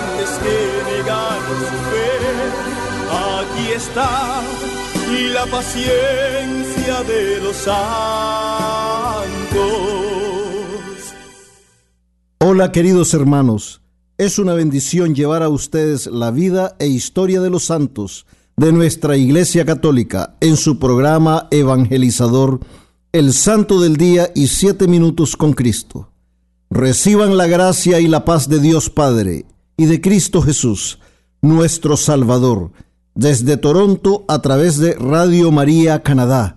que su fe. Aquí está la paciencia de los santos. Hola queridos hermanos, es una bendición llevar a ustedes la vida e historia de los santos de nuestra Iglesia Católica en su programa evangelizador El Santo del Día y Siete Minutos con Cristo. Reciban la gracia y la paz de Dios Padre y de Cristo Jesús, nuestro Salvador, desde Toronto a través de Radio María Canadá.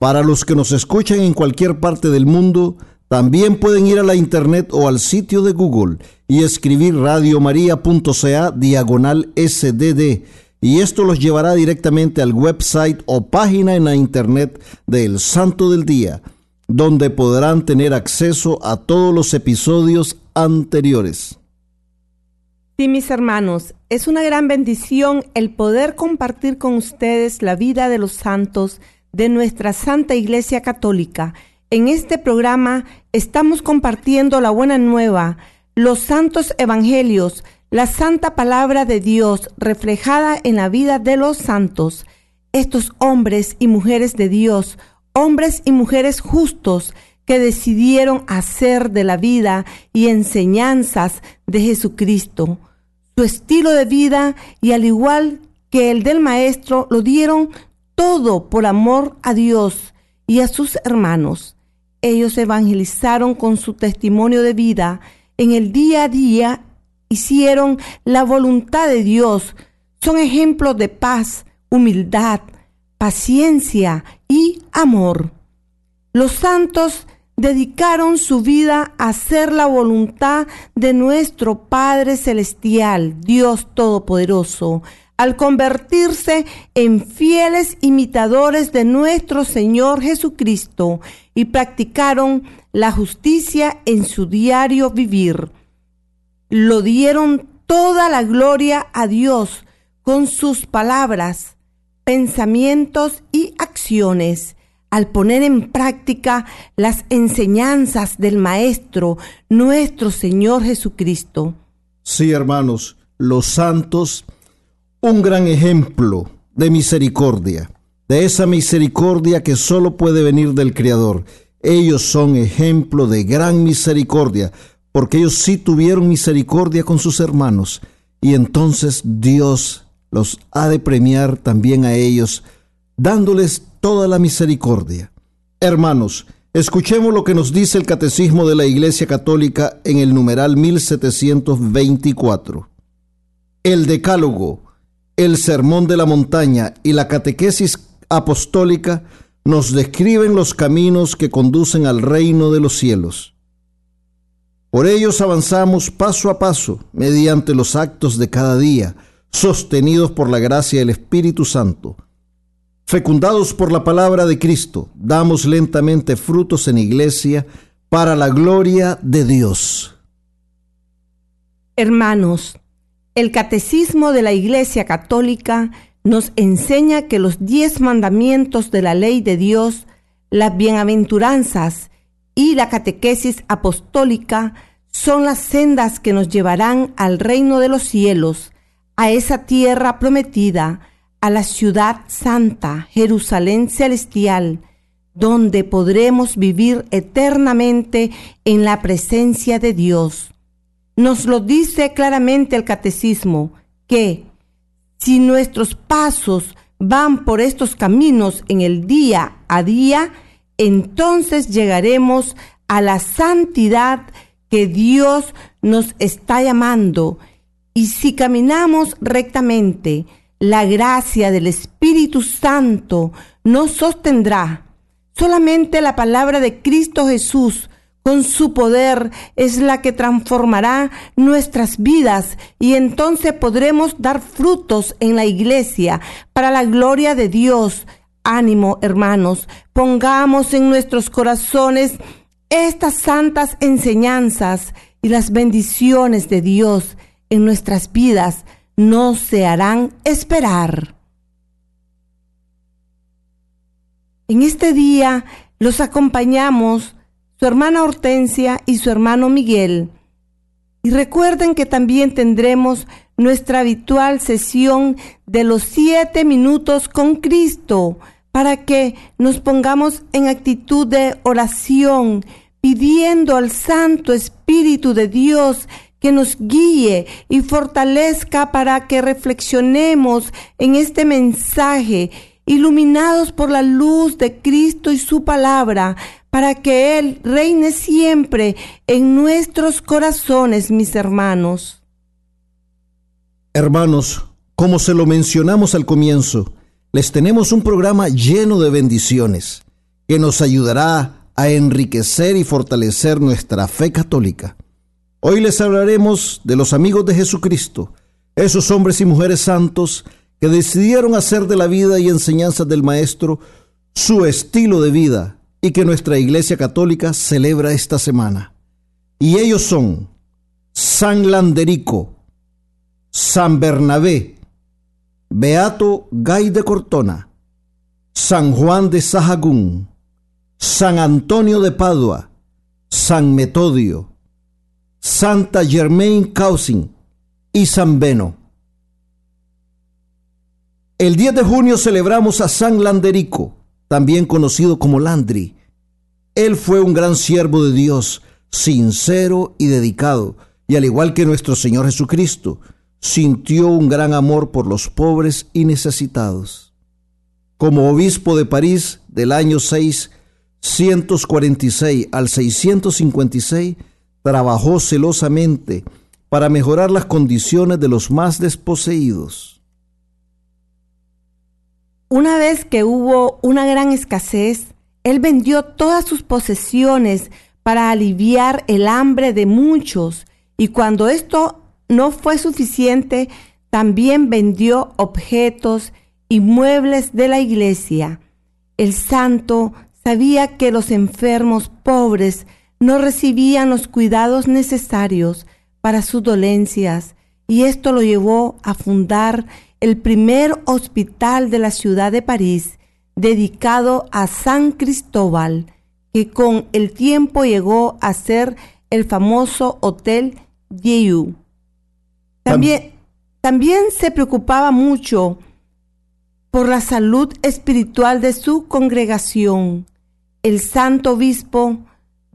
Para los que nos escuchan en cualquier parte del mundo, también pueden ir a la internet o al sitio de Google y escribir radiomaria.ca diagonal sdd y esto los llevará directamente al website o página en la internet del Santo del Día, donde podrán tener acceso a todos los episodios anteriores. Sí, mis hermanos, es una gran bendición el poder compartir con ustedes la vida de los santos de nuestra Santa Iglesia Católica. En este programa estamos compartiendo la buena nueva, los santos evangelios, la santa palabra de Dios reflejada en la vida de los santos, estos hombres y mujeres de Dios, hombres y mujeres justos que decidieron hacer de la vida y enseñanzas de Jesucristo su estilo de vida y al igual que el del Maestro lo dieron todo por amor a Dios y a sus hermanos. Ellos evangelizaron con su testimonio de vida en el día a día, hicieron la voluntad de Dios, son ejemplos de paz, humildad, paciencia y amor. Los santos dedicaron su vida a hacer la voluntad de nuestro Padre Celestial, Dios Todopoderoso, al convertirse en fieles imitadores de nuestro Señor Jesucristo y practicaron la justicia en su diario vivir. Lo dieron toda la gloria a Dios con sus palabras, pensamientos y acciones al poner en práctica las enseñanzas del Maestro, nuestro Señor Jesucristo. Sí, hermanos, los santos, un gran ejemplo de misericordia, de esa misericordia que solo puede venir del Creador. Ellos son ejemplo de gran misericordia, porque ellos sí tuvieron misericordia con sus hermanos, y entonces Dios los ha de premiar también a ellos, dándoles toda la misericordia. Hermanos, escuchemos lo que nos dice el Catecismo de la Iglesia Católica en el numeral 1724. El Decálogo, el Sermón de la Montaña y la Catequesis Apostólica nos describen los caminos que conducen al reino de los cielos. Por ellos avanzamos paso a paso mediante los actos de cada día, sostenidos por la gracia del Espíritu Santo Fecundados por la palabra de Cristo, damos lentamente frutos en iglesia para la gloria de Dios. Hermanos, el catecismo de la Iglesia Católica nos enseña que los diez mandamientos de la ley de Dios, las bienaventuranzas y la catequesis apostólica son las sendas que nos llevarán al reino de los cielos, a esa tierra prometida, a la ciudad santa, Jerusalén celestial, donde podremos vivir eternamente en la presencia de Dios. Nos lo dice claramente el catecismo, que si nuestros pasos van por estos caminos en el día a día, entonces llegaremos a la santidad que Dios nos está llamando. Y si caminamos rectamente, la gracia del Espíritu Santo nos sostendrá. Solamente la palabra de Cristo Jesús con su poder es la que transformará nuestras vidas y entonces podremos dar frutos en la iglesia para la gloria de Dios. Ánimo, hermanos, pongamos en nuestros corazones estas santas enseñanzas y las bendiciones de Dios en nuestras vidas no se harán esperar. En este día los acompañamos su hermana Hortensia y su hermano Miguel. Y recuerden que también tendremos nuestra habitual sesión de los siete minutos con Cristo para que nos pongamos en actitud de oración, pidiendo al Santo Espíritu de Dios que nos guíe y fortalezca para que reflexionemos en este mensaje, iluminados por la luz de Cristo y su palabra, para que Él reine siempre en nuestros corazones, mis hermanos. Hermanos, como se lo mencionamos al comienzo, les tenemos un programa lleno de bendiciones que nos ayudará a enriquecer y fortalecer nuestra fe católica. Hoy les hablaremos de los amigos de Jesucristo, esos hombres y mujeres santos que decidieron hacer de la vida y enseñanzas del Maestro su estilo de vida y que nuestra Iglesia Católica celebra esta semana. Y ellos son San Landerico, San Bernabé, Beato Gay de Cortona, San Juan de Sahagún, San Antonio de Padua, San Metodio, Santa Germain Causin y San Beno. El 10 de junio celebramos a San Landerico, también conocido como Landry. Él fue un gran siervo de Dios, sincero y dedicado, y al igual que nuestro Señor Jesucristo, sintió un gran amor por los pobres y necesitados. Como obispo de París del año 646 al 656, trabajó celosamente para mejorar las condiciones de los más desposeídos. Una vez que hubo una gran escasez, él vendió todas sus posesiones para aliviar el hambre de muchos y cuando esto no fue suficiente, también vendió objetos y muebles de la iglesia. El santo sabía que los enfermos pobres no recibían los cuidados necesarios para sus dolencias y esto lo llevó a fundar el primer hospital de la ciudad de París dedicado a San Cristóbal, que con el tiempo llegó a ser el famoso Hotel Dieu. También, también se preocupaba mucho por la salud espiritual de su congregación. El santo obispo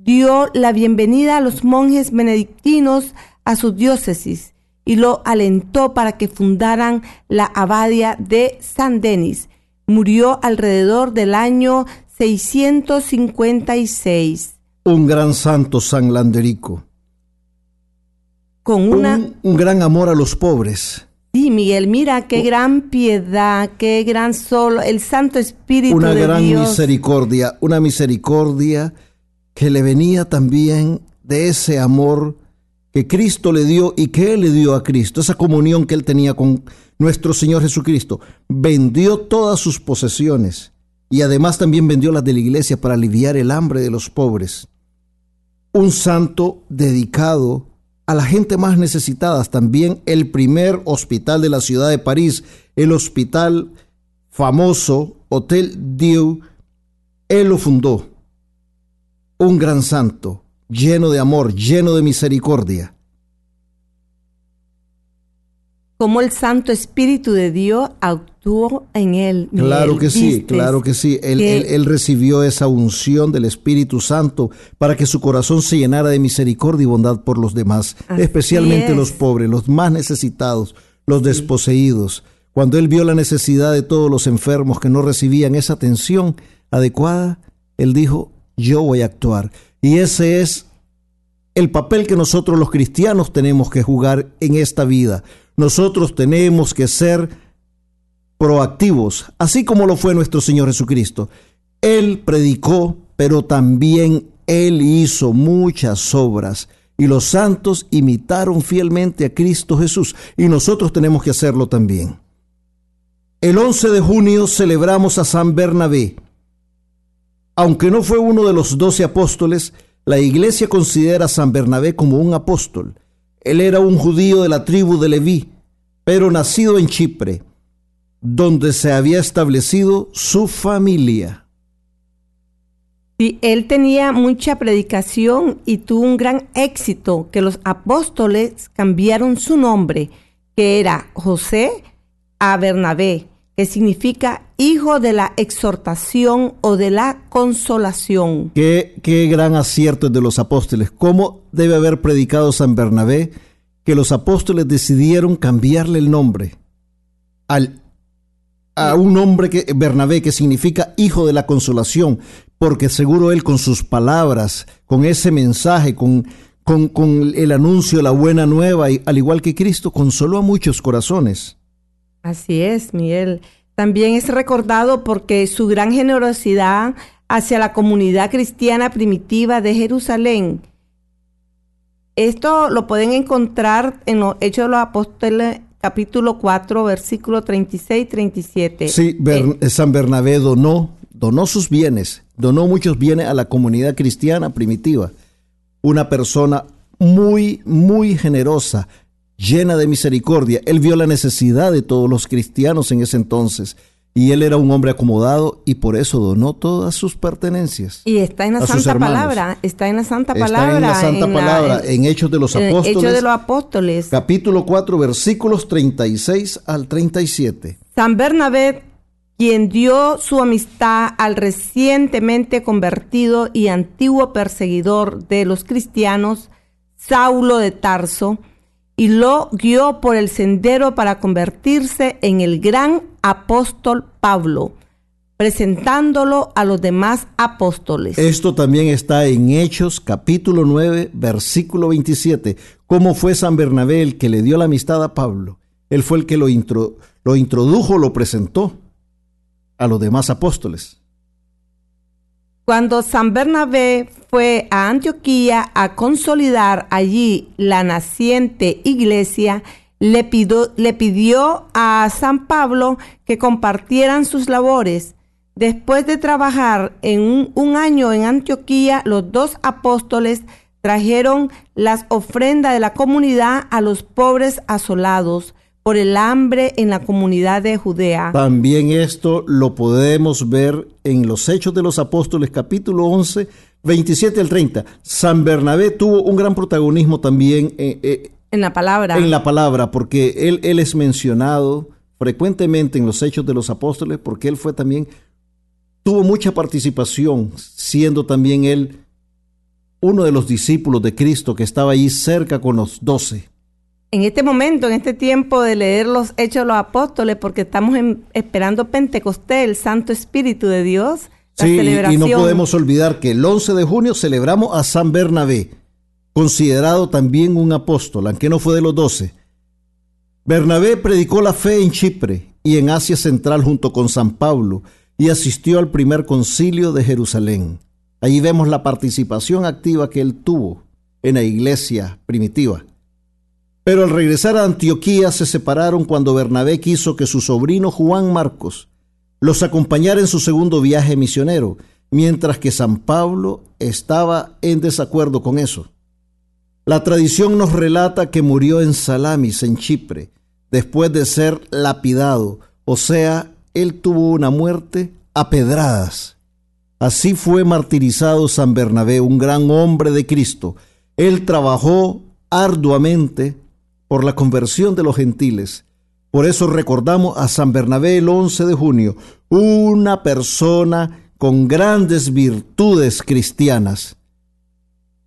dio la bienvenida a los monjes benedictinos a su diócesis y lo alentó para que fundaran la abadía de San Denis. Murió alrededor del año 656. Un gran santo San Landerico. Con una... Un, gran amor a los pobres. Sí, Miguel, mira qué gran piedad, qué gran sol, el Santo Espíritu una de gran Dios. misericordia, una misericordia que le venía también de ese amor que Cristo le dio y que Él le dio a Cristo, esa comunión que Él tenía con nuestro Señor Jesucristo. Vendió todas sus posesiones y además también vendió las de la iglesia para aliviar el hambre de los pobres. Un santo dedicado a la gente más necesitada, también el primer hospital de la ciudad de París, el hospital famoso Hotel Dieu, él lo fundó. Un gran santo, lleno de amor, lleno de misericordia. cómo el Santo Espíritu de Dios actuó en él. Claro que sí, claro que sí. Él, él, recibió esa unción del Espíritu Santo para que su corazón se llenara de misericordia y bondad por los demás, especialmente los pobres, los más necesitados, los desposeídos. Cuando él vio la necesidad de todos los enfermos que no recibían esa atención adecuada, él dijo, yo voy a actuar. Y ese es el papel que nosotros los cristianos tenemos que jugar en esta vida nosotros tenemos que ser proactivos, así como lo fue nuestro Señor Jesucristo. Él predicó, pero también Él hizo muchas obras y los santos imitaron fielmente a Cristo Jesús y nosotros tenemos que hacerlo también. El 11 de junio celebramos a San Bernabé. Aunque no fue uno de los doce apóstoles, la iglesia considera a San Bernabé como un apóstol. Él era un judío de la tribu de Leví, pero nacido en Chipre, donde se había establecido su familia. Y él tenía mucha predicación y tuvo un gran éxito que los apóstoles cambiaron su nombre, que era José a Bernabé, que significa hijo de la exhortación o de la consolación. Qué, qué gran acierto de los apóstoles. ¿Cómo debe haber predicado San Bernabé que los apóstoles decidieron cambiarle el nombre al, a un nombre que Bernabé que significa hijo de la consolación, porque seguro él con sus palabras, con ese mensaje, con, con, con el anuncio de la buena nueva, y, al igual que Cristo, consoló a muchos corazones. Así es, Miguel. También es recordado porque su gran generosidad hacia la comunidad cristiana primitiva de Jerusalén. Esto lo pueden encontrar en los Hechos de los Apóstoles capítulo 4, versículo 36 y 37. Sí, eh, San Bernabé donó, donó sus bienes, donó muchos bienes a la comunidad cristiana primitiva. Una persona muy, muy generosa, llena de misericordia. Él vio la necesidad de todos los cristianos en ese entonces. Y él era un hombre acomodado y por eso donó todas sus pertenencias. Y está en la Santa Palabra, está en la Santa Palabra. Está en la Santa Palabra, en, Hechos de los Apóstoles. Hechos de los Apóstoles. Capítulo 4, versículos 36 al 37. San Bernabé, quien dio su amistad al recientemente convertido y antiguo perseguidor de los cristianos, Saulo de Tarso, y lo guió por el sendero para convertirse en el gran apóstol Pablo, presentándolo a los demás apóstoles. Esto también está en Hechos capítulo 9, versículo 27. ¿Cómo fue San Bernabé el que le dio la amistad a Pablo? Él fue el que lo, lo introdujo, lo presentó a los demás apóstoles. Cuando San Bernabé fue a Antioquía a consolidar allí la naciente iglesia, le, le pidió a San Pablo que compartieran sus labores. Después de trabajar en un, un año en Antioquía, los dos apóstoles trajeron las ofrendas de la comunidad a los pobres asolados por el hambre en la comunidad de Judea. También esto lo podemos ver en los Hechos de los Apóstoles capítulo 11, 27 al 30. San Bernabé tuvo un gran protagonismo también eh, eh, en la palabra. En la palabra, porque él, él es mencionado frecuentemente en los Hechos de los Apóstoles, porque él fue también, tuvo mucha participación, siendo también él uno de los discípulos de Cristo que estaba allí cerca con los doce en este momento, en este tiempo de leer los Hechos de los Apóstoles, porque estamos esperando Pentecostés, el Santo Espíritu de Dios. La sí, y no podemos olvidar que el 11 de junio celebramos a San Bernabé, considerado también un apóstol, aunque no fue de los doce. Bernabé predicó la fe en Chipre y en Asia Central junto con San Pablo y asistió al primer concilio de Jerusalén. Allí vemos la participación activa que él tuvo en la iglesia primitiva. Pero al regresar a Antioquía se separaron cuando Bernabé quiso que su sobrino Juan Marcos los acompañara en su segundo viaje misionero, mientras que San Pablo estaba en desacuerdo con eso. La tradición nos relata que murió en Salamis, en Chipre, después de ser lapidado, o sea, él tuvo una muerte a pedradas. Así fue martirizado San Bernabé, un gran hombre de Cristo. Él trabajó arduamente por la conversión de los gentiles, Por eso recordamos a San Bernabé el 11 de junio, una persona con grandes virtudes cristianas,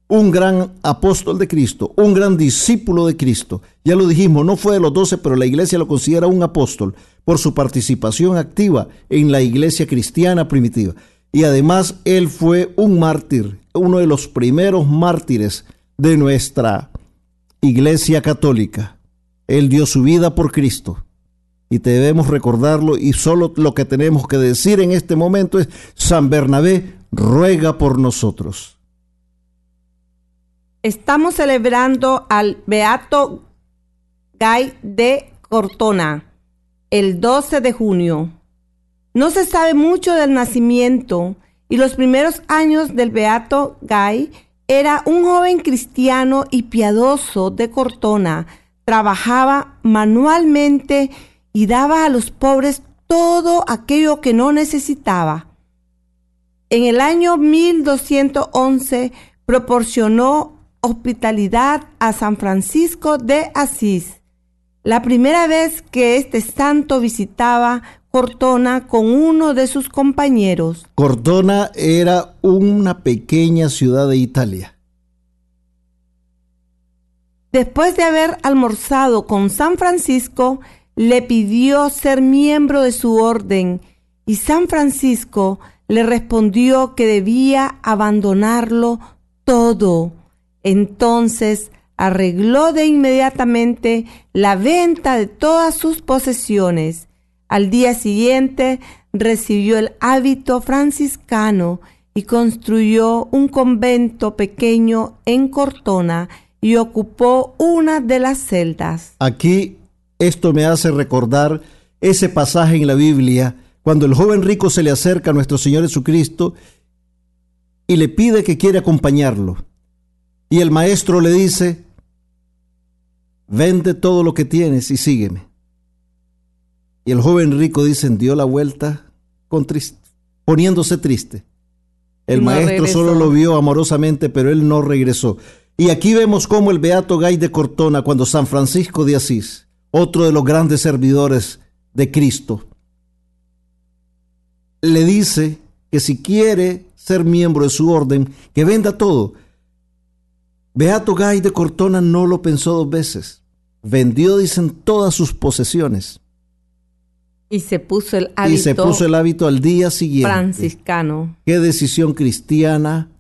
un gran apóstol de Cristo, un gran discípulo de Cristo. Ya lo dijimos, no fue de los doce, pero la iglesia lo considera un apóstol por su participación activa en la iglesia cristiana primitiva. Y además él fue un mártir, uno de los primeros mártires de nuestra iglesia católica. Él dio su vida por Cristo y debemos recordarlo y solo lo que tenemos que decir en este momento es, San Bernabé ruega por nosotros. Estamos celebrando al Beato Gay de Cortona el 12 de junio. No se sabe mucho del nacimiento y los primeros años del Beato Gay era un joven cristiano y piadoso de Cortona. Trabajaba manualmente y daba a los pobres todo aquello que no necesitaba. En el año 1211 proporcionó hospitalidad a San Francisco de Asís. La primera vez que este santo visitaba Cortona con uno de sus compañeros. Cortona era una pequeña ciudad de Italia. Después de haber almorzado con San Francisco, le pidió ser miembro de su orden y San Francisco le respondió que debía abandonarlo todo. Entonces arregló de inmediatamente la venta de todas sus posesiones al día siguiente recibió el hábito franciscano y construyó un convento pequeño en Cortona y ocupó una de las celdas. Aquí esto me hace recordar ese pasaje en la Biblia cuando el joven rico se le acerca a nuestro Señor Jesucristo y le pide que quiere acompañarlo. Y el maestro le dice, vende todo lo que tienes y sígueme. Y el joven rico, dicen, dio la vuelta con poniéndose triste. El maestro solo lo vio amorosamente, pero él no regresó. Y aquí vemos cómo el beato Gay de Cortona, cuando San Francisco de Asís, otro de los grandes servidores de Cristo, le dice que si quiere ser miembro de su orden, que venda todo. Beato Gay de Cortona no lo pensó dos veces. Vendió, dicen, todas sus posesiones y se puso el hábito. Y se puso el hábito al día siguiente. Franciscano. ¿Qué decisión cristiana?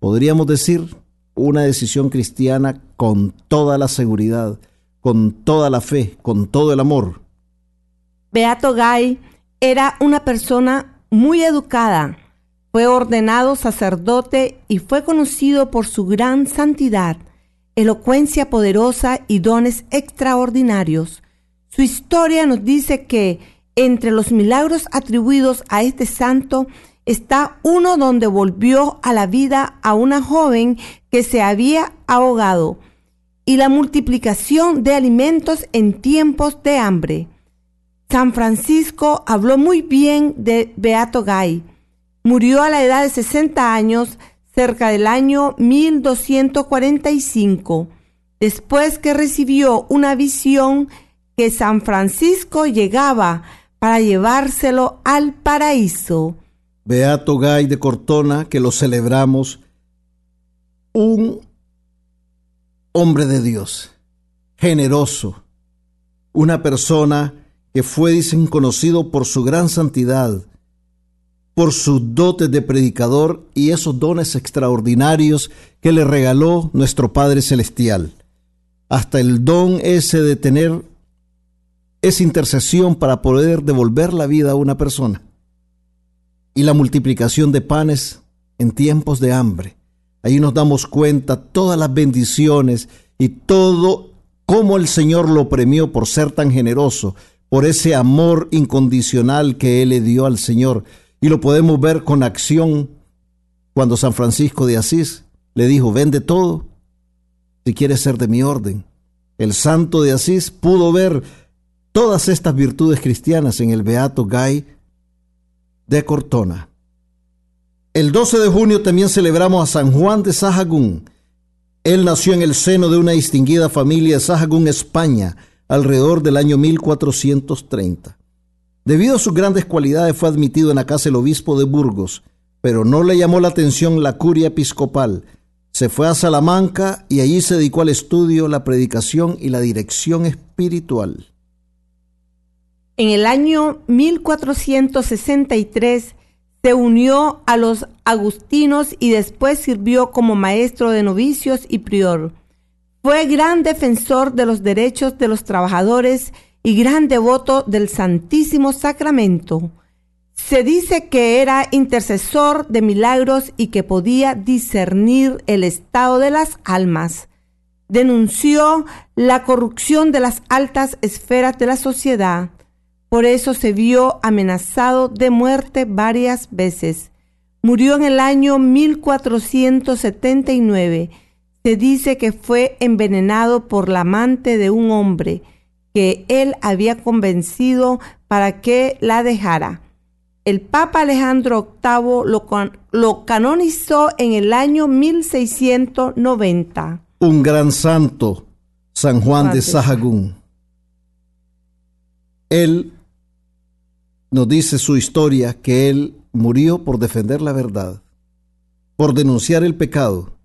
Podríamos decir una decisión cristiana con toda la seguridad, con toda la fe, con todo el amor. Beato Gay era una persona muy educada. Fue ordenado sacerdote y fue conocido por su gran santidad, elocuencia poderosa y dones extraordinarios. Su historia nos dice que entre los milagros atribuidos a este santo está uno donde volvió a la vida a una joven que se había ahogado y la multiplicación de alimentos en tiempos de hambre. San Francisco habló muy bien de Beato Gay. Murió a la edad de 60 años, cerca del año 1245, después que recibió una visión que San Francisco llegaba para llevárselo al paraíso. Beato Gay de Cortona, que lo celebramos, un hombre de Dios, generoso, una persona que fue, dicen, conocido por su gran santidad, por sus dotes de predicador y esos dones extraordinarios que le regaló nuestro Padre Celestial. Hasta el don ese de tener es intercesión para poder devolver la vida a una persona. Y la multiplicación de panes en tiempos de hambre. Ahí nos damos cuenta todas las bendiciones y todo cómo el Señor lo premió por ser tan generoso, por ese amor incondicional que Él le dio al Señor. Y lo podemos ver con acción cuando San Francisco de Asís le dijo, vende todo si quieres ser de mi orden. El santo de Asís pudo ver todas estas virtudes cristianas en el Beato Gay de Cortona. El 12 de junio también celebramos a San Juan de Sahagún. Él nació en el seno de una distinguida familia de Sahagún, España, alrededor del año 1430. Debido a sus grandes cualidades fue admitido en la casa del obispo de Burgos, pero no le llamó la atención la curia episcopal. Se fue a Salamanca y allí se dedicó al estudio, la predicación y la dirección espiritual. En el año 1463 se unió a los agustinos y después sirvió como maestro de novicios y prior. Fue gran defensor de los derechos de los trabajadores y gran devoto del Santísimo Sacramento. Se dice que era intercesor de milagros y que podía discernir el estado de las almas. Denunció la corrupción de las altas esferas de la sociedad. Por eso se vio amenazado de muerte varias veces. Murió en el año 1479. Se dice que fue envenenado por la amante de un hombre que él había convencido para que la dejara. El Papa Alejandro VIII lo, lo canonizó en el año 1690. Un gran santo, San Juan de Sahagún. Él nos dice su historia que él murió por defender la verdad, por denunciar el pecado.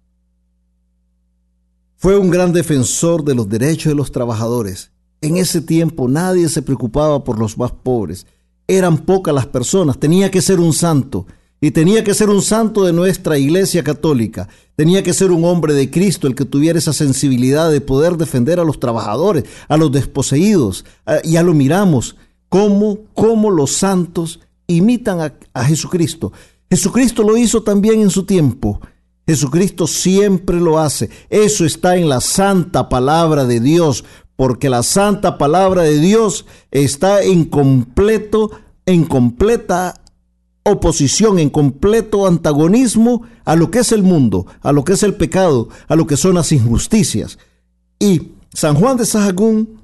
Fue un gran defensor de los derechos de los trabajadores. En ese tiempo nadie se preocupaba por los más pobres. Eran pocas las personas. Tenía que ser un santo. Y tenía que ser un santo de nuestra iglesia católica. Tenía que ser un hombre de Cristo el que tuviera esa sensibilidad de poder defender a los trabajadores, a los desposeídos. Ya lo miramos cómo, los santos imitan a, a Jesucristo. Jesucristo lo hizo también en su tiempo. Jesucristo siempre lo hace. Eso está en la santa palabra de Dios, porque la santa palabra de Dios está en completo, en completa oposición, en completo antagonismo a lo que es el mundo, a lo que es el pecado, a lo que son las injusticias. Y San Juan de Sahagún,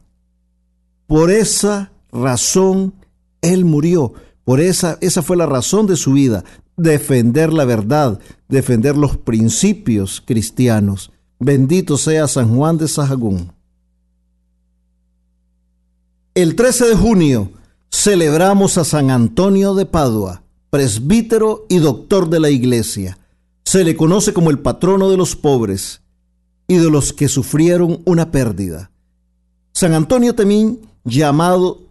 por esa razón Él murió. Por esa, esa fue la razón de su vida, defender la verdad, defender los principios cristianos. Bendito sea San Juan de Sahagún. El 13 de junio celebramos a San Antonio de Padua, presbítero y doctor de la iglesia. Se le conoce como el patrono de los pobres y de los que sufrieron una pérdida. San Antonio también llamado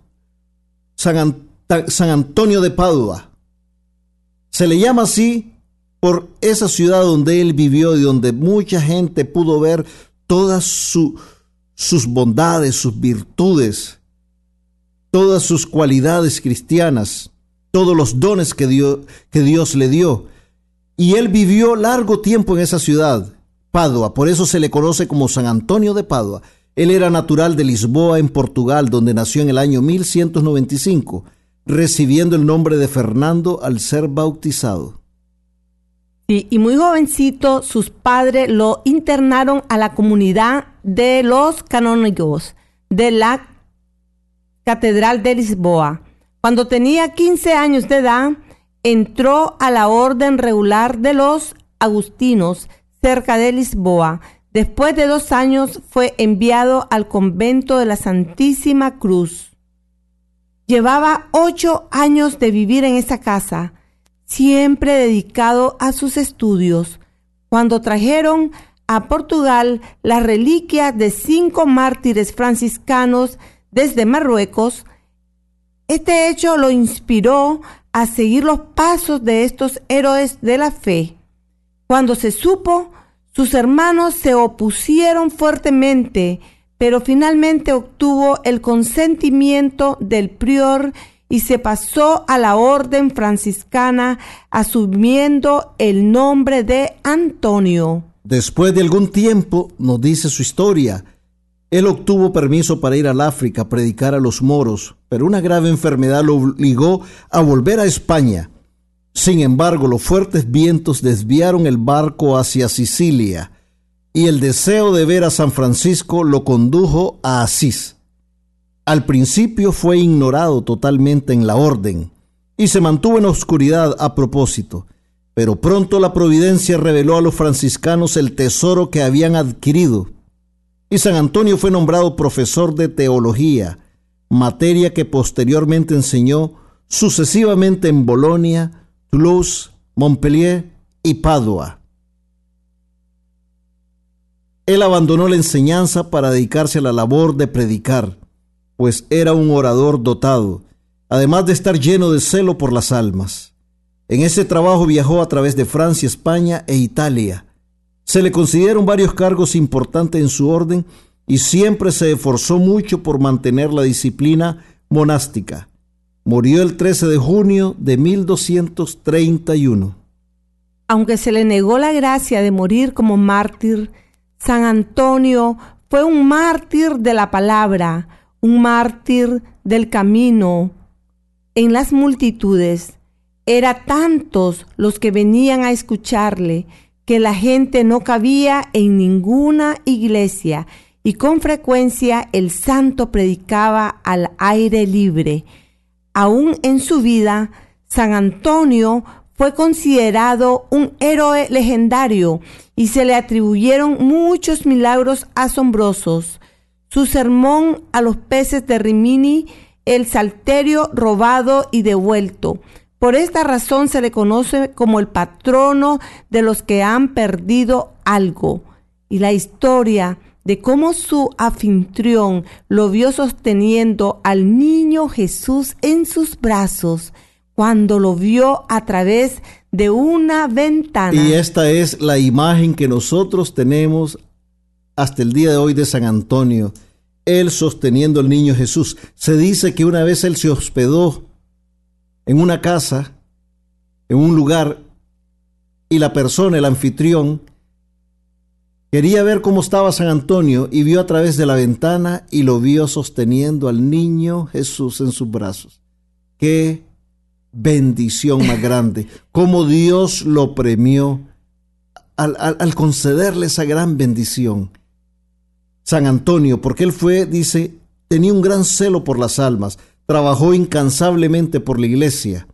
San, Antonio de Padua. Se le llama así por esa ciudad donde él vivió y donde mucha gente pudo ver todas sus bondades, sus virtudes, todas sus cualidades cristianas, todos los dones que, que Dios le dio. Y él vivió largo tiempo en esa ciudad, Padua, por eso se le conoce como San Antonio de Padua. Él era natural de Lisboa, en Portugal, donde nació en el año 1195, recibiendo el nombre de Fernando al ser bautizado. Sí, y muy jovencito, sus padres lo internaron a la comunidad de los canónigos de la Catedral de Lisboa. Cuando tenía 15 años de edad, entró a la orden regular de los agustinos cerca de Lisboa Después de dos años fue enviado al convento de la Santísima Cruz. Llevaba ocho años de vivir en esa casa, siempre dedicado a sus estudios. Cuando trajeron a Portugal las reliquias de cinco mártires franciscanos desde Marruecos, este hecho lo inspiró a seguir los pasos de estos héroes de la fe. Cuando se supo sus hermanos se opusieron fuertemente, pero finalmente obtuvo el consentimiento del prior y se pasó a la orden franciscana asumiendo el nombre de Antonio. Después de algún tiempo, nos dice su historia, él obtuvo permiso para ir al África a predicar a los moros, pero una grave enfermedad lo obligó a volver a España. Sin embargo, los fuertes vientos desviaron el barco hacia Sicilia y el deseo de ver a San Francisco lo condujo a Asís. Al principio fue ignorado totalmente en la orden y se mantuvo en oscuridad a propósito, pero pronto la providencia reveló a los franciscanos el tesoro que habían adquirido. y San Antonio fue nombrado profesor de teología, materia que posteriormente enseñó sucesivamente en Bolonia, Toulouse, Montpellier y Padua. Él abandonó la enseñanza para dedicarse a la labor de predicar, pues era un orador dotado, además de estar lleno de celo por las almas. En ese trabajo viajó a través de Francia, España e Italia. Se le consideran varios cargos importantes en su orden y siempre se esforzó mucho por mantener la disciplina monástica. Murió el 13 de junio de 1231. Aunque se le negó la gracia de morir como mártir, San Antonio fue un mártir de la palabra, un mártir del camino. En las multitudes era tantos los que venían a escucharle que la gente no cabía en ninguna iglesia y con frecuencia el santo predicaba al aire libre. Aún en su vida, San Antonio fue considerado un héroe legendario y se le atribuyeron muchos milagros asombrosos. Su sermón a los peces de Rimini, el salterio robado y devuelto, por esta razón se le conoce como el patrono de los que han perdido algo. Y la historia de cómo su anfitrión lo vio sosteniendo al niño Jesús en sus brazos cuando lo vio a través de una ventana. Y esta es la imagen que nosotros tenemos hasta el día de hoy de San Antonio, él sosteniendo al niño Jesús. Se dice que una vez él se hospedó en una casa, en un lugar, y la persona, el anfitrión, quería ver cómo estaba San Antonio y vio a través de la ventana y lo vio sosteniendo al niño Jesús en sus brazos. Qué bendición más grande, cómo Dios lo premió al, al concederle esa gran bendición. San Antonio, porque él fue, dice, tenía un gran celo por las almas trabajó incansablemente por la iglesia.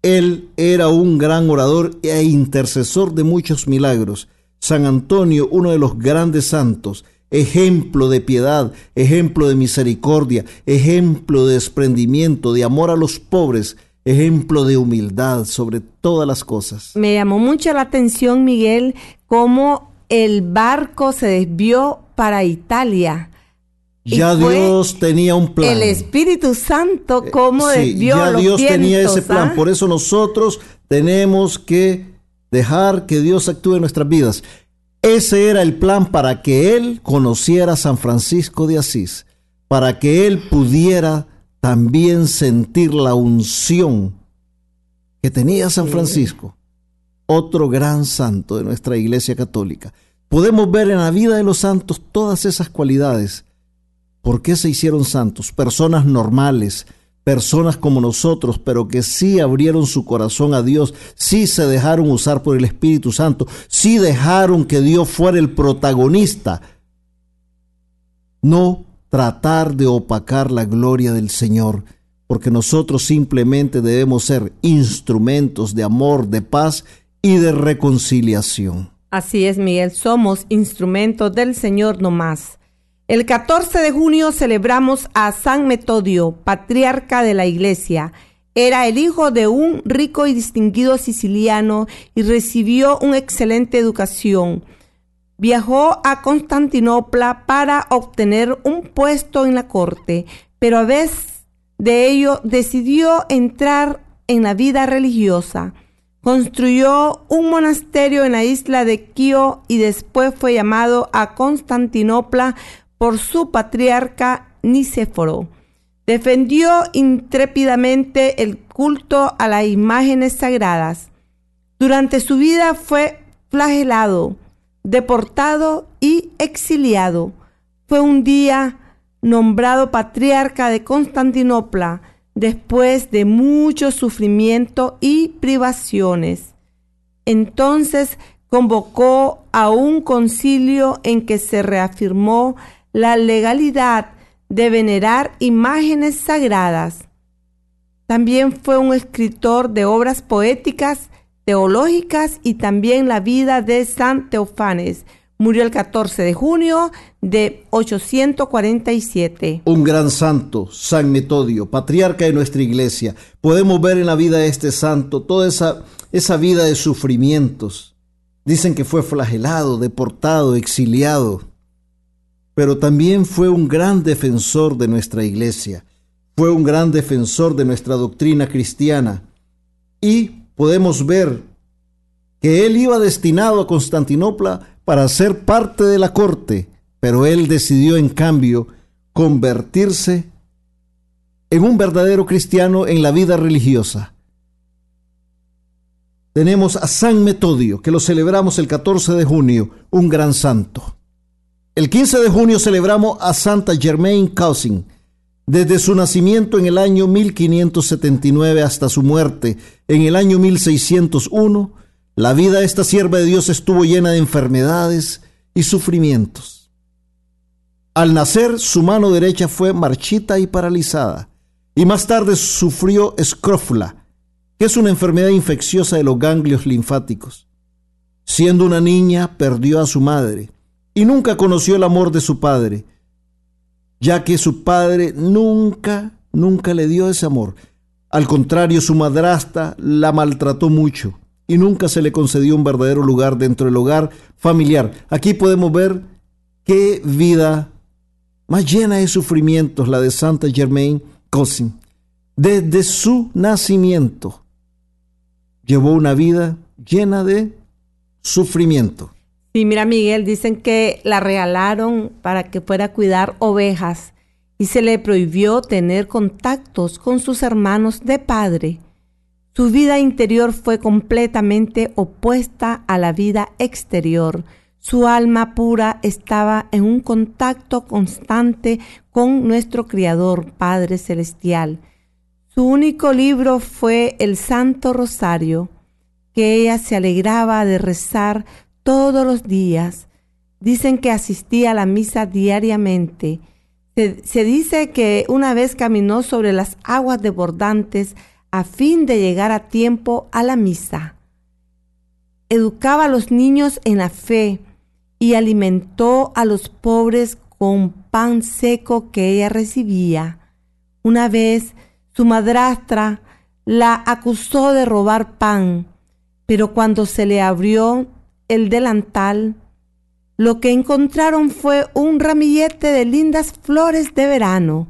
Él era un gran orador e intercesor de muchos milagros. San Antonio, uno de los grandes santos, ejemplo de piedad, ejemplo de misericordia, ejemplo de desprendimiento, de amor a los pobres, ejemplo de humildad sobre todas las cosas. Me llamó mucho la atención, Miguel, cómo el barco se desvió para Italia ya Dios tenía un plan. El Espíritu Santo, como sí, desvió ya los Dios tenía ese plan. ¿ah? Por eso nosotros tenemos que dejar que Dios actúe en nuestras vidas. Ese era el plan para que Él conociera a San Francisco de Asís, para que Él pudiera también sentir la unción que tenía San Francisco, otro gran santo de nuestra Iglesia Católica. Podemos ver en la vida de los santos todas esas cualidades ¿Por qué se hicieron santos? Personas normales, personas como nosotros, pero que sí abrieron su corazón a Dios, sí se dejaron usar por el Espíritu Santo, sí dejaron que Dios fuera el protagonista. No tratar de opacar la gloria del Señor, porque nosotros simplemente debemos ser instrumentos de amor, de paz y de reconciliación. Así es, Miguel, somos instrumentos del Señor no más. El 14 de junio celebramos a San Metodio, patriarca de la iglesia. Era el hijo de un rico y distinguido siciliano y recibió una excelente educación. Viajó a Constantinopla para obtener un puesto en la corte, pero a vez de ello decidió entrar en la vida religiosa. Construyó un monasterio en la isla de Quio y después fue llamado a Constantinopla por su patriarca Nicéforo. Defendió intrépidamente el culto a las imágenes sagradas. Durante su vida fue flagelado, deportado y exiliado. Fue un día nombrado patriarca de Constantinopla después de mucho sufrimiento y privaciones. Entonces convocó a un concilio en que se reafirmó la legalidad de venerar imágenes sagradas. También fue un escritor de obras poéticas, teológicas y también la vida de San Teofanes. Murió el 14 de junio de 847. Un gran santo, San Metodio, patriarca de nuestra iglesia. Podemos ver en la vida de este santo toda esa, esa vida de sufrimientos. Dicen que fue flagelado, deportado, exiliado, pero también fue un gran defensor de nuestra iglesia. Fue un gran defensor de nuestra doctrina cristiana. Y podemos ver que él iba destinado a Constantinopla para ser parte de la corte, pero él decidió en cambio convertirse en un verdadero cristiano en la vida religiosa. Tenemos a San Metodio, que lo celebramos el 14 de junio, un gran santo. El 15 de junio celebramos a Santa Germaine Cousin. Desde su nacimiento en el año 1579 hasta su muerte en el año 1601, la vida de esta sierva de Dios estuvo llena de enfermedades y sufrimientos. Al nacer, su mano derecha fue marchita y paralizada, y más tarde sufrió escrófula, que es una enfermedad infecciosa de los ganglios linfáticos. Siendo una niña, perdió a su madre y nunca conoció el amor de su padre, ya que su padre nunca, nunca le dio ese amor. Al contrario, su madrasta la maltrató mucho y nunca se le concedió un verdadero lugar dentro del hogar familiar. Aquí podemos ver qué vida más llena de sufrimientos la de Santa Germaine Cousin. Desde su nacimiento llevó una vida llena de sufrimiento. Sí, mira Miguel, dicen que la regalaron para que fuera a cuidar ovejas y se le prohibió tener contactos con sus hermanos de padre. Su vida interior fue completamente opuesta a la vida exterior. Su alma pura estaba en un contacto constante con nuestro Criador, Padre Celestial. Su único libro fue el Santo Rosario, que ella se alegraba de rezar todos los días. Dicen que asistía a la misa diariamente. Se, dice que una vez caminó sobre las aguas desbordantes a fin de llegar a tiempo a la misa. Educaba a los niños en la fe y alimentó a los pobres con pan seco que ella recibía. Una vez su madrastra la acusó de robar pan, pero cuando se le abrió el delantal, lo que encontraron fue un ramillete de lindas flores de verano.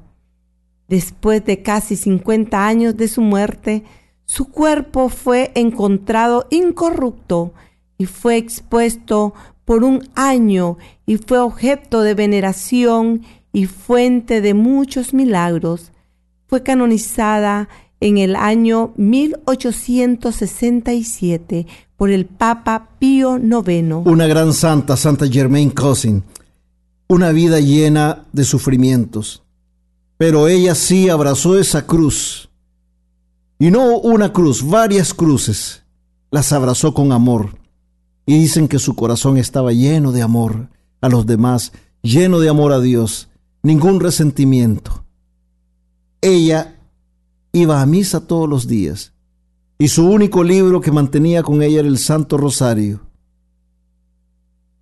Después de casi 50 años de su muerte, su cuerpo fue encontrado incorrupto y fue expuesto por un año y fue objeto de veneración y fuente de muchos milagros. Fue canonizada en el año 1867 por el Papa Pío IX. Una gran santa, Santa Germaine Cousin. Una vida llena de sufrimientos pero ella sí abrazó esa cruz. Y no una cruz, varias cruces. Las abrazó con amor. Y dicen que su corazón estaba lleno de amor a los demás, lleno de amor a Dios, ningún resentimiento. Ella iba a misa todos los días y su único libro que mantenía con ella era el Santo Rosario.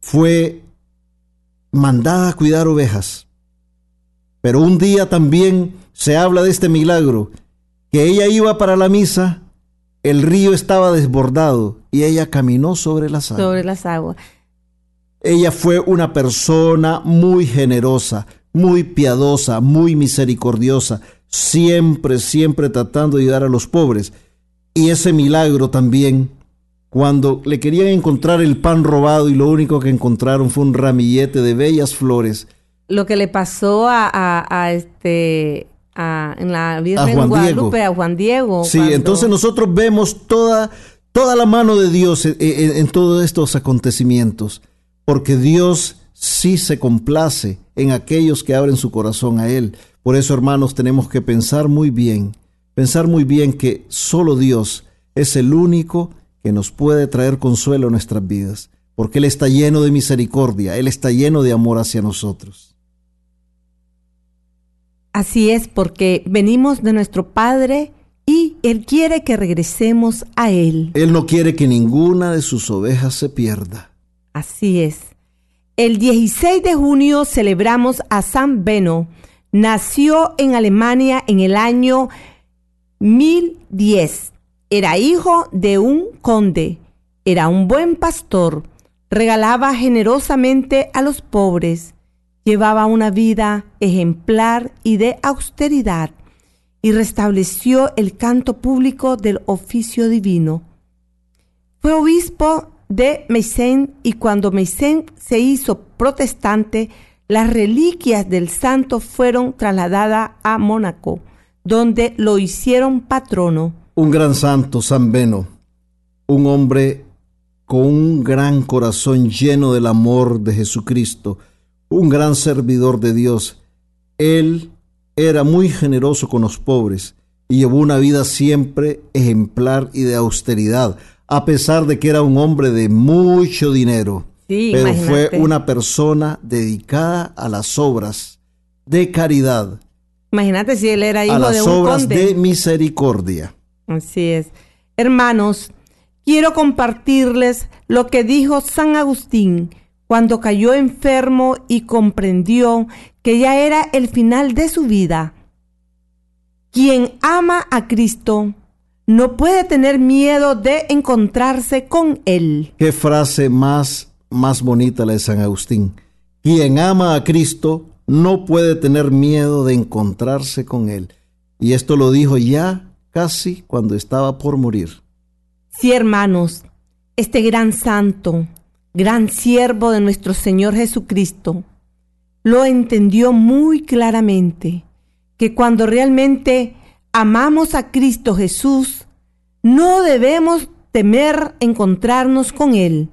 Fue mandada a cuidar ovejas pero un día también se habla de este milagro, que ella iba para la misa, el río estaba desbordado y ella caminó sobre las aguas. Sobre las aguas. Ella fue una persona muy generosa, muy piadosa, muy misericordiosa, siempre, siempre tratando de ayudar a los pobres. Y ese milagro también, cuando le querían encontrar el pan robado y lo único que encontraron fue un ramillete de bellas flores, lo que le pasó a, este en la vida de Guadalupe, a Juan Diego. Sí, entonces nosotros vemos toda, toda la mano de Dios en, todos estos acontecimientos, porque Dios sí se complace en aquellos que abren su corazón a Él. Por eso, hermanos, tenemos que pensar muy bien, pensar muy bien que solo Dios es el único que nos puede traer consuelo en nuestras vidas, porque Él está lleno de misericordia, Él está lleno de amor hacia nosotros. Así es, porque venimos de nuestro Padre y Él quiere que regresemos a Él. Él no quiere que ninguna de sus ovejas se pierda. Así es. El 16 de junio celebramos a San Beno. Nació en Alemania en el año 1010. Era hijo de un conde. Era un buen pastor. Regalaba generosamente a los pobres. Llevaba una vida ejemplar y de austeridad y restableció el canto público del oficio divino. Fue obispo de Meissen y cuando Meissen se hizo protestante, las reliquias del santo fueron trasladadas a Mónaco, donde lo hicieron patrono. Un gran santo, San Beno, un hombre con un gran corazón lleno del amor de Jesucristo, un gran servidor de Dios. Él era muy generoso con los pobres y llevó una vida siempre ejemplar y de austeridad, a pesar de que era un hombre de mucho dinero. pero fue una persona dedicada a las obras de caridad. Imagínate si él era hijo a las de un obras de misericordia. Así es. Hermanos, quiero compartirles lo que dijo San Agustín cuando cayó enfermo y comprendió que ya era el final de su vida. Quien ama a Cristo no puede tener miedo de encontrarse con Él. Qué frase más, más bonita la de San Agustín. Quien ama a Cristo no puede tener miedo de encontrarse con Él. Y esto lo dijo ya casi cuando estaba por morir. Sí, hermanos, este gran santo, gran siervo de nuestro Señor Jesucristo, lo entendió muy claramente, que cuando realmente amamos a Cristo Jesús, no debemos temer encontrarnos con Él.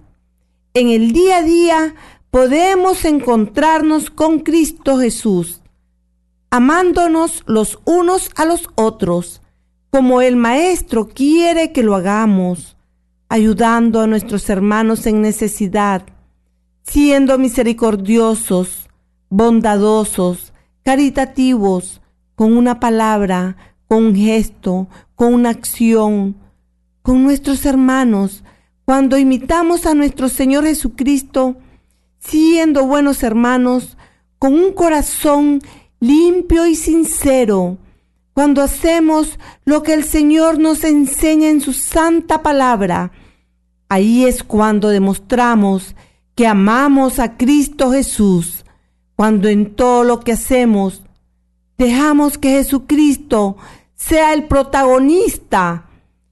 En el día a día podemos encontrarnos con Cristo Jesús, amándonos los unos a los otros, como el Maestro quiere que lo hagamos ayudando a nuestros hermanos en necesidad, siendo misericordiosos, bondadosos, caritativos, con una palabra, con un gesto, con una acción, con nuestros hermanos, cuando imitamos a nuestro Señor Jesucristo, siendo buenos hermanos, con un corazón limpio y sincero, cuando hacemos lo que el Señor nos enseña en su santa palabra, ahí es cuando demostramos que amamos a Cristo Jesús, cuando en todo lo que hacemos dejamos que Jesucristo sea el protagonista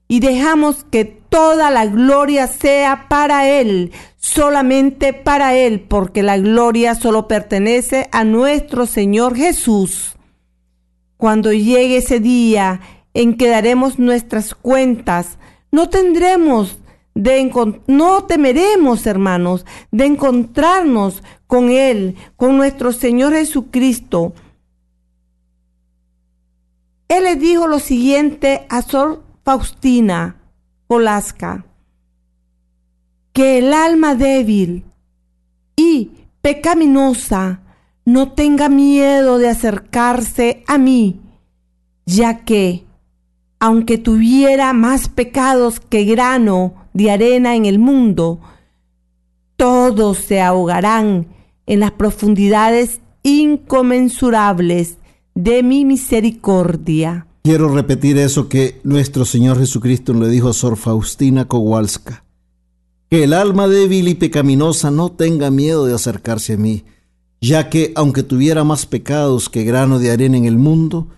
y dejamos que toda la gloria sea para Él, solamente para Él, porque la gloria solo pertenece a nuestro Señor Jesús. Cuando llegue ese día en que daremos nuestras cuentas, no tendremos de no temeremos, hermanos, de encontrarnos con Él, con nuestro Señor Jesucristo. Él le dijo lo siguiente a Sor Faustina Olasca, que el alma débil y pecaminosa no tenga miedo de acercarse a mí, ya que, aunque tuviera más pecados que grano de arena en el mundo, todos se ahogarán en las profundidades inconmensurables de mi misericordia. Quiero repetir eso que nuestro Señor Jesucristo le dijo a Sor Faustina Kowalska, que el alma débil y pecaminosa no tenga miedo de acercarse a mí, ya que aunque tuviera más pecados que grano de arena en el mundo,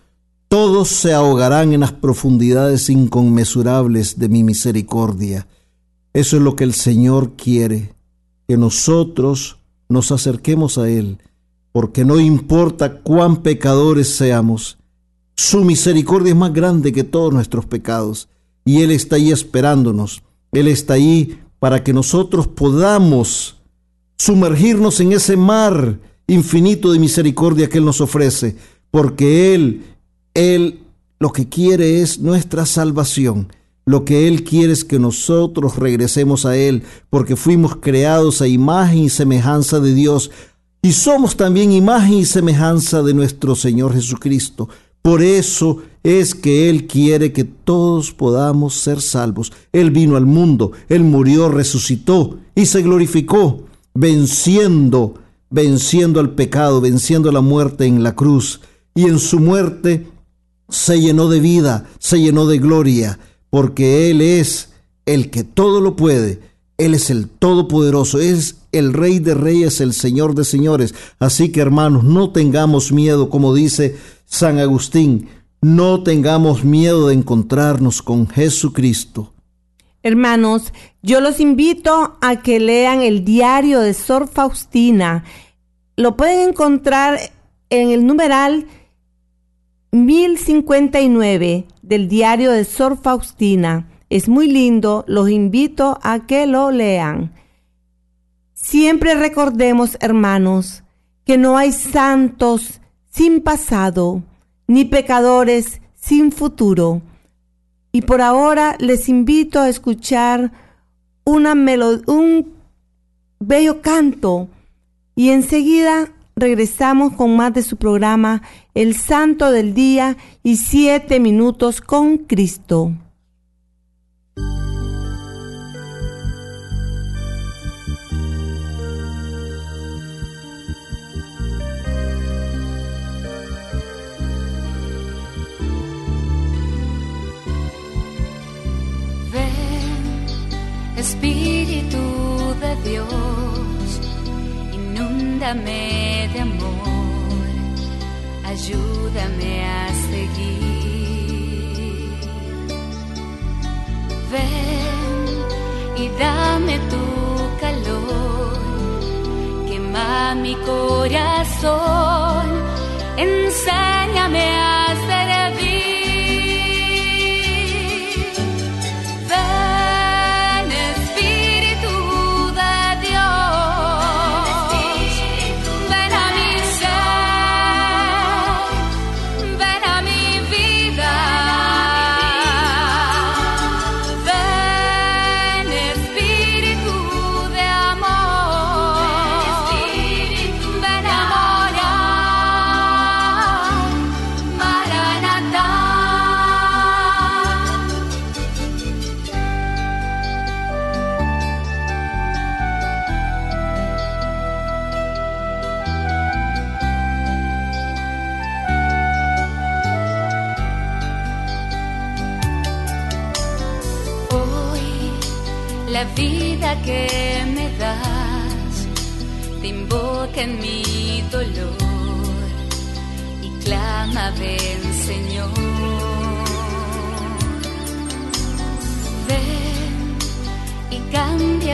todos se ahogarán en las profundidades inconmensurables de mi misericordia. Eso es lo que el Señor quiere, que nosotros nos acerquemos a Él, porque no importa cuán pecadores seamos, su misericordia es más grande que todos nuestros pecados, y Él está ahí esperándonos, Él está ahí para que nosotros podamos sumergirnos en ese mar infinito de misericordia que Él nos ofrece, porque Él, Él lo que quiere es nuestra salvación. Lo que Él quiere es que nosotros regresemos a Él, porque fuimos creados a imagen y semejanza de Dios, y somos también imagen y semejanza de nuestro Señor Jesucristo. Por eso es que Él quiere que todos podamos ser salvos. Él vino al mundo, Él murió, resucitó y se glorificó venciendo, venciendo al pecado, venciendo la muerte en la cruz. Y en su muerte se llenó de vida, se llenó de gloria, porque Él es el que todo lo puede. Él es el Todopoderoso, es el Rey de Reyes, el Señor de Señores. Así que hermanos, no tengamos miedo, como dice San Agustín, no tengamos miedo de encontrarnos con Jesucristo. Hermanos, yo los invito a que lean el diario de Sor Faustina. Lo pueden encontrar en el numeral 1059 del diario de Sor Faustina. Es muy lindo, los invito a que lo lean. Siempre recordemos, hermanos, que no hay santos sin pasado, ni pecadores sin futuro. Y por ahora les invito a escuchar una un bello canto y enseguida regresamos con más de su programa El Santo del Día y Siete Minutos con Cristo. Dios, inúndame de amor, ayúdame a seguir. Ven y dame tu calor, quema mi corazón, enséñame a en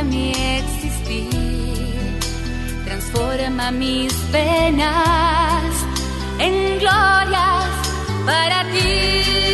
mi existir, transforma mis penas en glorias para ti.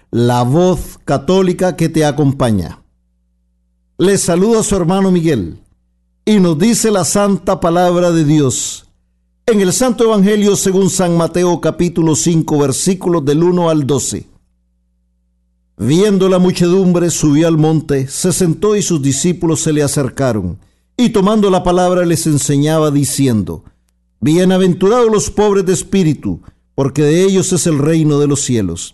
la voz católica que te acompaña. Les saluda su hermano Miguel y nos dice la santa palabra de Dios. En el Santo Evangelio según San Mateo capítulo 5 versículos del 1 al 12. Viendo la muchedumbre, subió al monte, se sentó y sus discípulos se le acercaron, y tomando la palabra les enseñaba diciendo, Bienaventurados los pobres de espíritu, porque de ellos es el reino de los cielos.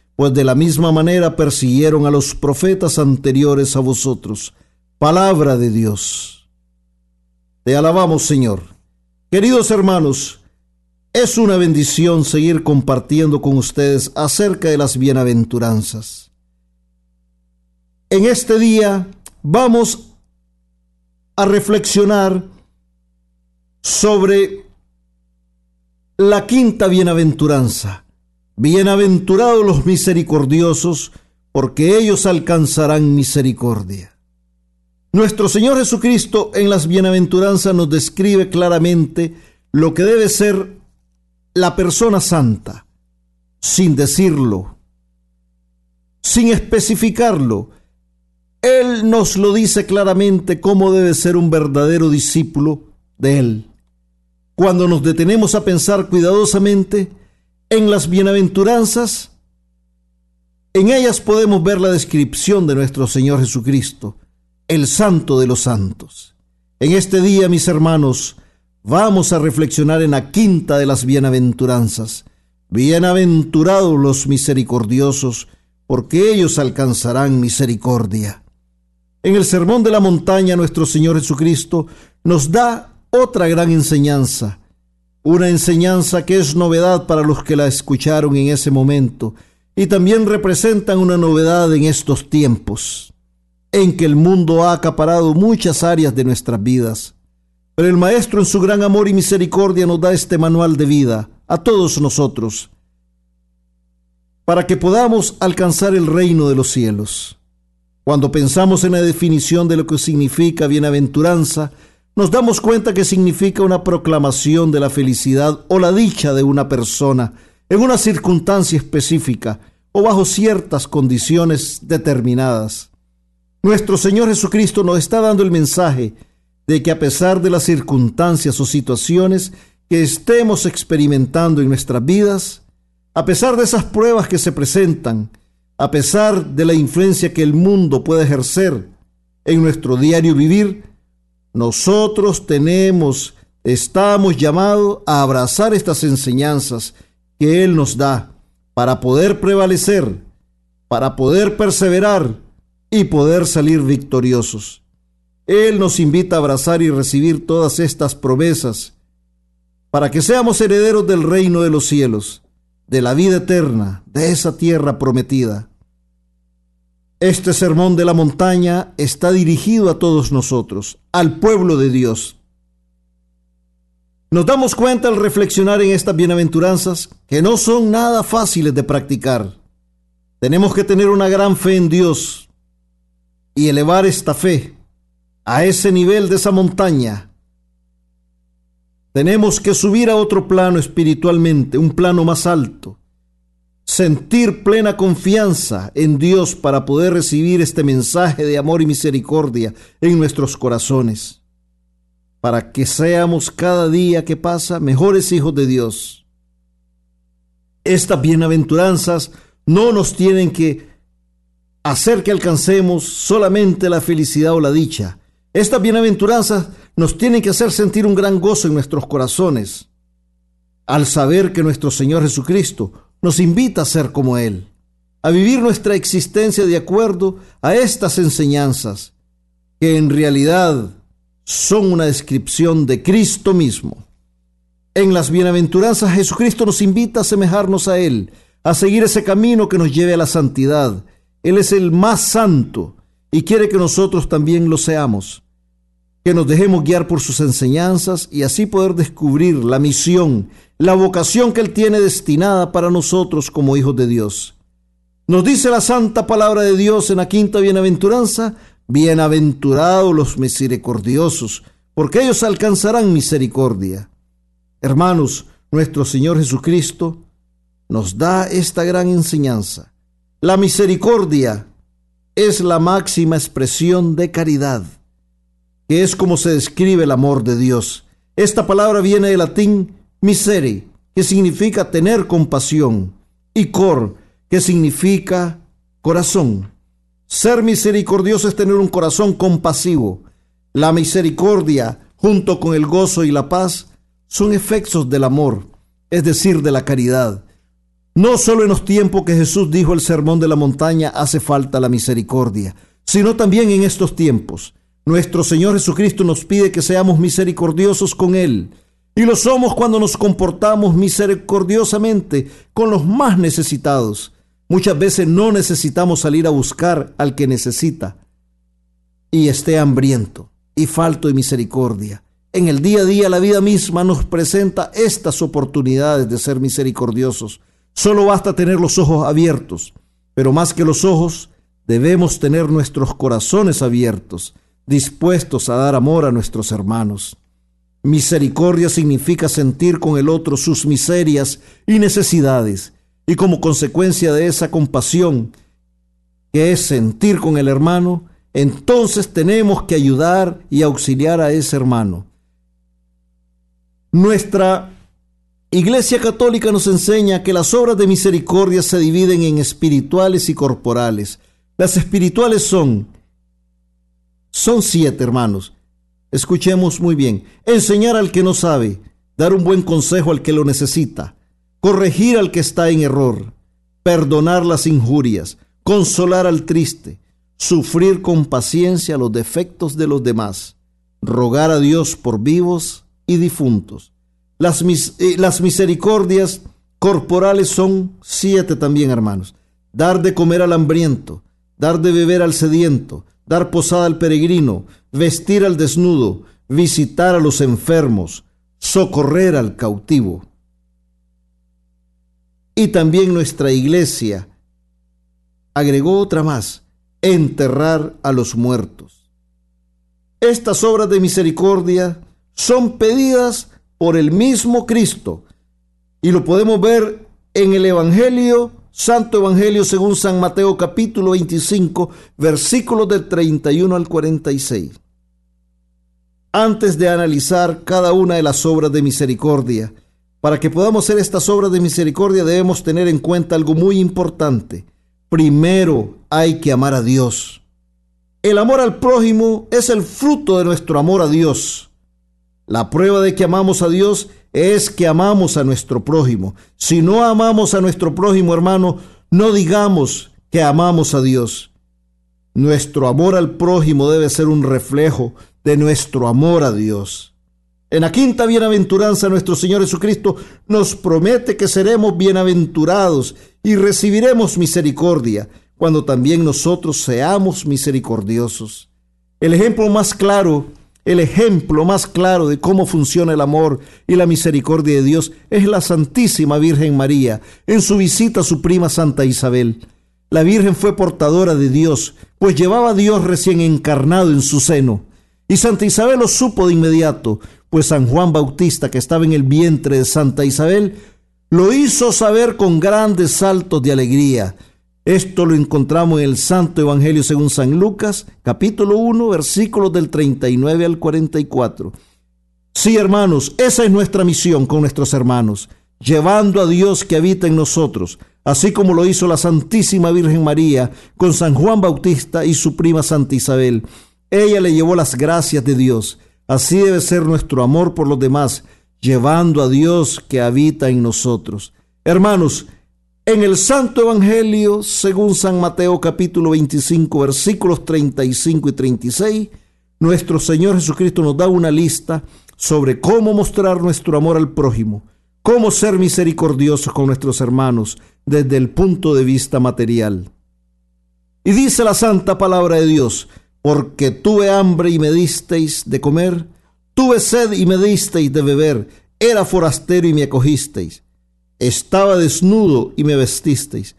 pues de la misma manera persiguieron a los profetas anteriores a vosotros. Palabra de Dios. Te alabamos, Señor. Queridos hermanos, es una bendición seguir compartiendo con ustedes acerca de las bienaventuranzas. En este día vamos a reflexionar sobre la quinta bienaventuranza. Bienaventurados los misericordiosos, porque ellos alcanzarán misericordia. Nuestro Señor Jesucristo en las bienaventuranzas nos describe claramente lo que debe ser la persona santa, sin decirlo, sin especificarlo. Él nos lo dice claramente cómo debe ser un verdadero discípulo de Él. Cuando nos detenemos a pensar cuidadosamente en las bienaventuranzas, en ellas podemos ver la descripción de nuestro Señor Jesucristo, el santo de los santos. En este día, mis hermanos, Vamos a reflexionar en la quinta de las bienaventuranzas. Bienaventurados los misericordiosos, porque ellos alcanzarán misericordia. En el Sermón de la Montaña nuestro Señor Jesucristo nos da otra gran enseñanza, una enseñanza que es novedad para los que la escucharon en ese momento y también representan una novedad en estos tiempos, en que el mundo ha acaparado muchas áreas de nuestras vidas pero el Maestro en su gran amor y misericordia nos da este manual de vida a todos nosotros para que podamos alcanzar el reino de los cielos. Cuando pensamos en la definición de lo que significa bienaventuranza, nos damos cuenta que significa una proclamación de la felicidad o la dicha de una persona en una circunstancia específica o bajo ciertas condiciones determinadas. Nuestro Señor Jesucristo nos está dando el mensaje de que a pesar de las circunstancias o situaciones que estemos experimentando en nuestras vidas, a pesar de esas pruebas que se presentan, a pesar de la influencia que el mundo puede ejercer en nuestro diario vivir, nosotros tenemos, estamos llamados a abrazar estas enseñanzas que Él nos da para poder prevalecer, para poder perseverar y poder salir victoriosos. Él nos invita a abrazar y recibir todas estas promesas para que seamos herederos del reino de los cielos, de la vida eterna, de esa tierra prometida. Este sermón de la montaña está dirigido a todos nosotros, al pueblo de Dios. Nos damos cuenta al reflexionar en estas bienaventuranzas que no son nada fáciles de practicar. Tenemos que tener una gran fe en Dios y elevar esta fe a ese nivel de esa montaña, tenemos que subir a otro plano espiritualmente, un plano más alto. Sentir plena confianza en Dios para poder recibir este mensaje de amor y misericordia en nuestros corazones. Para que seamos cada día que pasa mejores hijos de Dios. Estas bienaventuranzas no nos tienen que hacer que alcancemos solamente la felicidad o la dicha, estas bienaventuranzas nos tienen que hacer sentir un gran gozo en nuestros corazones al saber que nuestro Señor Jesucristo nos invita a ser como Él, a vivir nuestra existencia de acuerdo a estas enseñanzas, que en realidad son una descripción de Cristo mismo. En las bienaventuranzas Jesucristo nos invita a asemejarnos a Él, a seguir ese camino que nos lleve a la santidad. Él es el más santo y quiere que nosotros también lo seamos, que nos dejemos guiar por sus enseñanzas y así poder descubrir la misión, la vocación que Él tiene destinada para nosotros como hijos de Dios. Nos dice la santa palabra de Dios en la quinta bienaventuranza, bienaventurados los misericordiosos, porque ellos alcanzarán misericordia. Hermanos, nuestro Señor Jesucristo nos da esta gran enseñanza. La misericordia es la máxima expresión de caridad, que es como se describe el amor de Dios. Esta palabra viene del latín miseri, que significa tener compasión, y cor, que significa corazón. Ser misericordioso es tener un corazón compasivo. La misericordia, junto con el gozo y la paz, son efectos del amor, es decir, de la caridad. No solo en los tiempos que Jesús dijo el sermón de la montaña hace falta la misericordia, sino también en estos tiempos. Nuestro Señor Jesucristo nos pide que seamos misericordiosos con Él. Y lo somos cuando nos comportamos misericordiosamente con los más necesitados. Muchas veces no necesitamos salir a buscar al que necesita y esté hambriento y falto de misericordia. En el día a día la vida misma nos presenta estas oportunidades de ser misericordiosos Solo basta tener los ojos abiertos, pero más que los ojos, debemos tener nuestros corazones abiertos, dispuestos a dar amor a nuestros hermanos. Misericordia significa sentir con el otro sus miserias y necesidades, y como consecuencia de esa compasión, que es sentir con el hermano, entonces tenemos que ayudar y auxiliar a ese hermano. Nuestra Iglesia Católica nos enseña que las obras de misericordia se dividen en espirituales y corporales. Las espirituales son, son siete hermanos. Escuchemos muy bien. Enseñar al que no sabe, dar un buen consejo al que lo necesita, corregir al que está en error, perdonar las injurias, consolar al triste, sufrir con paciencia los defectos de los demás, rogar a Dios por vivos y difuntos. Las, eh, las misericordias corporales son siete también, hermanos. Dar de comer al hambriento, dar de beber al sediento, dar posada al peregrino, vestir al desnudo, visitar a los enfermos, socorrer al cautivo. Y también nuestra iglesia agregó otra más, enterrar a los muertos. Estas obras de misericordia son pedidas por el mismo Cristo. Y lo podemos ver en el Evangelio, Santo Evangelio según San Mateo capítulo 25, versículos del 31 al 46. Antes de analizar cada una de las obras de misericordia, para que podamos hacer estas obras de misericordia debemos tener en cuenta algo muy importante. Primero hay que amar a Dios. El amor al prójimo es el fruto de nuestro amor a Dios. La prueba de que amamos a Dios es que amamos a nuestro prójimo. Si no amamos a nuestro prójimo, hermano, no digamos que amamos a Dios. Nuestro amor al prójimo debe ser un reflejo de nuestro amor a Dios. En la quinta bienaventuranza nuestro Señor Jesucristo nos promete que seremos bienaventurados y recibiremos misericordia cuando también nosotros seamos misericordiosos. El ejemplo más claro el ejemplo más claro de cómo funciona el amor y la misericordia de Dios es la Santísima Virgen María en su visita a su prima Santa Isabel. La Virgen fue portadora de Dios, pues llevaba a Dios recién encarnado en su seno. Y Santa Isabel lo supo de inmediato, pues San Juan Bautista, que estaba en el vientre de Santa Isabel, lo hizo saber con grandes saltos de alegría. Esto lo encontramos en el Santo Evangelio según San Lucas, capítulo 1, versículos del 39 al 44. Sí, hermanos, esa es nuestra misión con nuestros hermanos, llevando a Dios que habita en nosotros, así como lo hizo la Santísima Virgen María con San Juan Bautista y su prima Santa Isabel. Ella le llevó las gracias de Dios. Así debe ser nuestro amor por los demás, llevando a Dios que habita en nosotros. Hermanos, en el Santo Evangelio, según San Mateo capítulo 25, versículos 35 y 36, nuestro Señor Jesucristo nos da una lista sobre cómo mostrar nuestro amor al prójimo, cómo ser misericordiosos con nuestros hermanos desde el punto de vista material. Y dice la santa palabra de Dios, porque tuve hambre y me disteis de comer, tuve sed y me disteis de beber, era forastero y me acogisteis estaba desnudo y me vestisteis,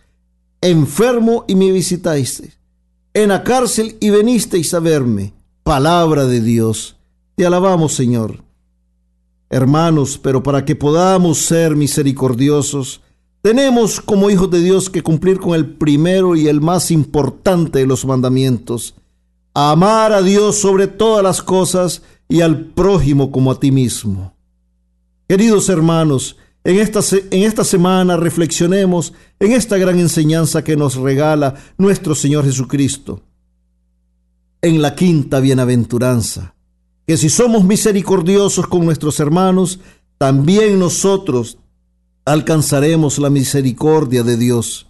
enfermo y me visitasteis, en la cárcel y venisteis a verme. Palabra de Dios. Te alabamos, Señor. Hermanos, pero para que podamos ser misericordiosos, Tenemos como hijos de Dios que cumplir con el primero y el más importante de los mandamientos, amar a Dios sobre todas las cosas y al prójimo como a ti mismo. Queridos hermanos, en esta, en esta semana reflexionemos en esta gran enseñanza que nos regala nuestro Señor Jesucristo. En la quinta bienaventuranza, que si somos misericordiosos con nuestros hermanos, también nosotros alcanzaremos la misericordia de Dios.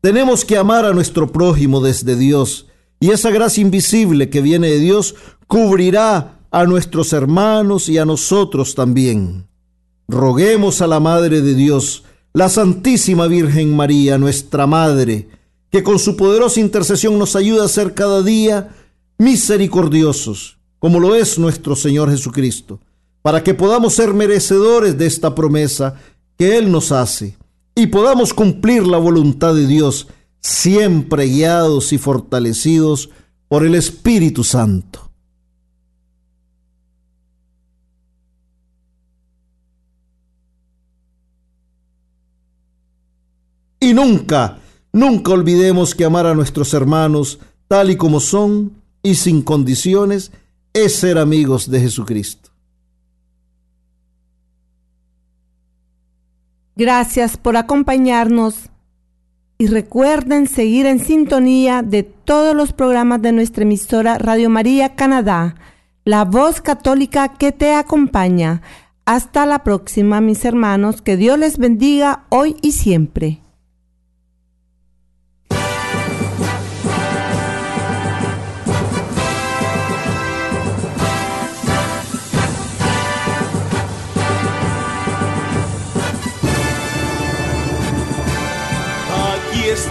Tenemos que amar a nuestro prójimo desde Dios, y esa gracia invisible que viene de Dios cubrirá a nuestros hermanos y a nosotros también. Roguemos a la Madre de Dios, la Santísima Virgen María, nuestra Madre, que con su poderosa intercesión nos ayuda a ser cada día misericordiosos, como lo es nuestro Señor Jesucristo, para que podamos ser merecedores de esta promesa que Él nos hace y podamos cumplir la voluntad de Dios, siempre guiados y fortalecidos por el Espíritu Santo. Nunca, nunca olvidemos que amar a nuestros hermanos tal y como son y sin condiciones es ser amigos de Jesucristo. Gracias por acompañarnos y recuerden seguir en sintonía de todos los programas de nuestra emisora Radio María Canadá, la voz católica que te acompaña. Hasta la próxima, mis hermanos, que Dios les bendiga hoy y siempre.